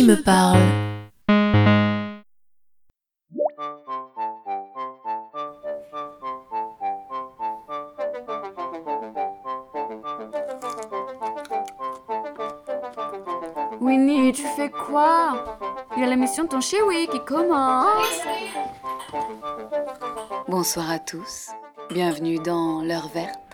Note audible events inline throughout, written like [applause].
qui me parle. Winnie, tu fais quoi? Il y a l'émission Ton Chéwi qui commence. Bonsoir à tous, bienvenue dans l'heure verte.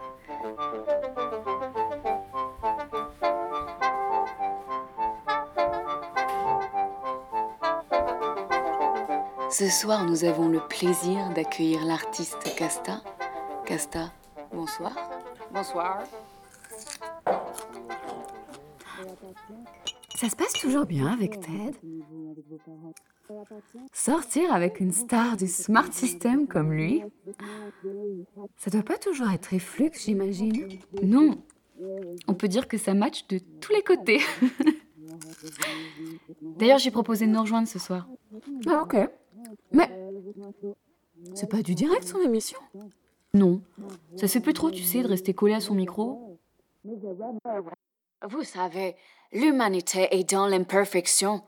Ce soir, nous avons le plaisir d'accueillir l'artiste Casta. Casta, bonsoir. Bonsoir. Ça se passe toujours bien avec Ted Sortir avec une star du smart system comme lui, ça doit pas toujours être très flux, j'imagine. Non, on peut dire que ça match de tous les côtés. [laughs] D'ailleurs, j'ai proposé de nous rejoindre ce soir. Ah ok. Mais c'est pas du direct son émission Non, ça se fait plus trop, tu sais, de rester collé à son micro. Vous savez, l'humanité est dans l'imperfection.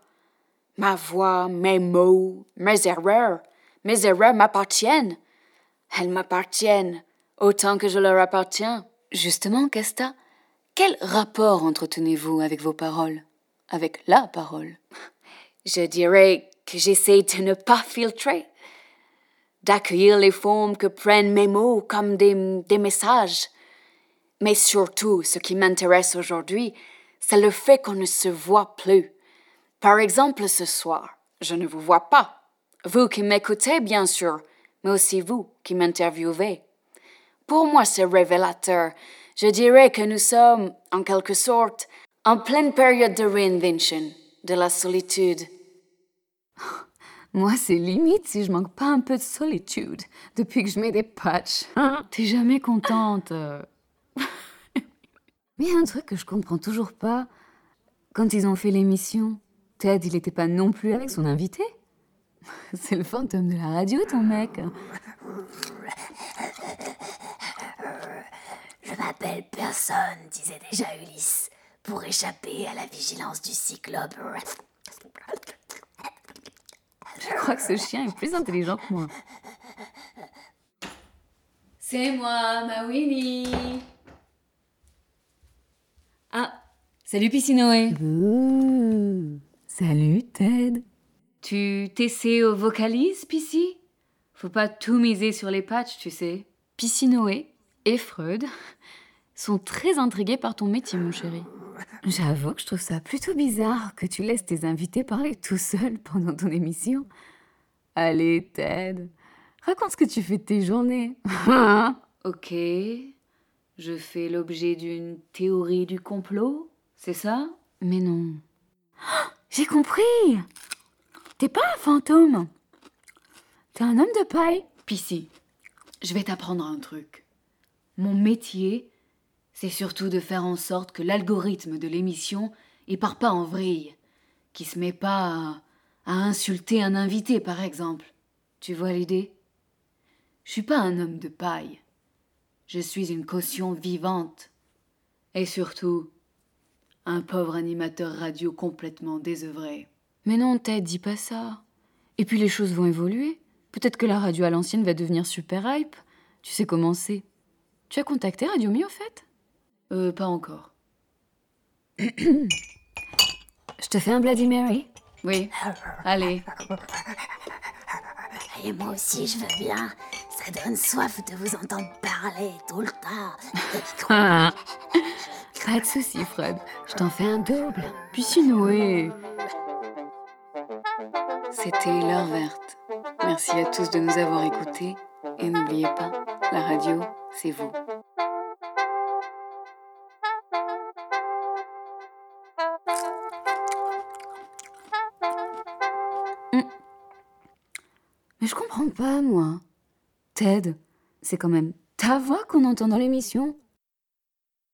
Ma voix, mes mots, mes erreurs, mes erreurs m'appartiennent. Elles m'appartiennent autant que je leur appartiens. Justement, Casta, quel rapport entretenez-vous avec vos paroles? Avec la parole? Je dirais que j'essaie de ne pas filtrer, d'accueillir les formes que prennent mes mots comme des, messages. Mais surtout, ce qui m'intéresse aujourd'hui, c'est le fait qu'on ne se voit plus. Par exemple, ce soir, je ne vous vois pas. Vous qui m'écoutez, bien sûr, mais aussi vous qui m'interviewez. Pour moi, c'est révélateur. Je dirais que nous sommes, en quelque sorte, en pleine période de reinvention, de la solitude. Moi, c'est limite si je manque pas un peu de solitude depuis que je mets des patchs. [laughs] T'es jamais contente. [laughs] Mais il y a un truc que je comprends toujours pas. Quand ils ont fait l'émission, Ted, il était pas non plus avec son invité? [laughs] C'est le fantôme de la radio, ton mec. Je m'appelle personne, disait déjà Ulysse, pour échapper à la vigilance du cyclope. Je crois que ce chien est plus intelligent que moi. C'est moi, ma Winnie. Ah, salut Piscinoé. Bouh. Salut, Ted. Tu t'essaies aux vocalises, Pissi Faut pas tout miser sur les patchs, tu sais. Piscinoé et Freud sont très intrigués par ton métier, mon chéri. J'avoue que je trouve ça plutôt bizarre que tu laisses tes invités parler tout seuls [laughs] pendant ton émission. Allez, Ted, raconte ce que tu fais de tes journées. [laughs] Ok, je fais l'objet d'une théorie du complot, c'est ça? Mais non. [gasps] J'ai compris T'es pas un fantôme. T'es un homme de paille. Pissi, je vais t'apprendre un truc. Mon métier, c'est surtout de faire en sorte que l'algorithme de l'émission il part pas en vrille, qui se met pas à, à insulter un invité, par exemple. Tu vois l'idée? Je suis pas un homme de paille. Je suis une caution vivante. Et surtout, un pauvre animateur radio complètement désœuvré. Mais non, Ted, dis pas ça. Et puis les choses vont évoluer. Peut-être que la radio à l'ancienne va devenir super hype. Tu sais comment c'est. Tu as contacté Radio Mi au fait? Euh, pas encore. [coughs] Je te fais un Bloody Mary Oui. Allez. Et moi aussi, je veux bien. Ça donne soif de vous entendre parler tout le temps. [laughs] Pas de soucis, Fred. Je t'en fais un double. Piscinoé. C'était l'heure verte. Merci à tous de nous avoir écoutés. Et n'oubliez pas, la radio, c'est vous. Je comprends pas, moi. Ted, c'est quand même ta voix qu'on entend dans l'émission.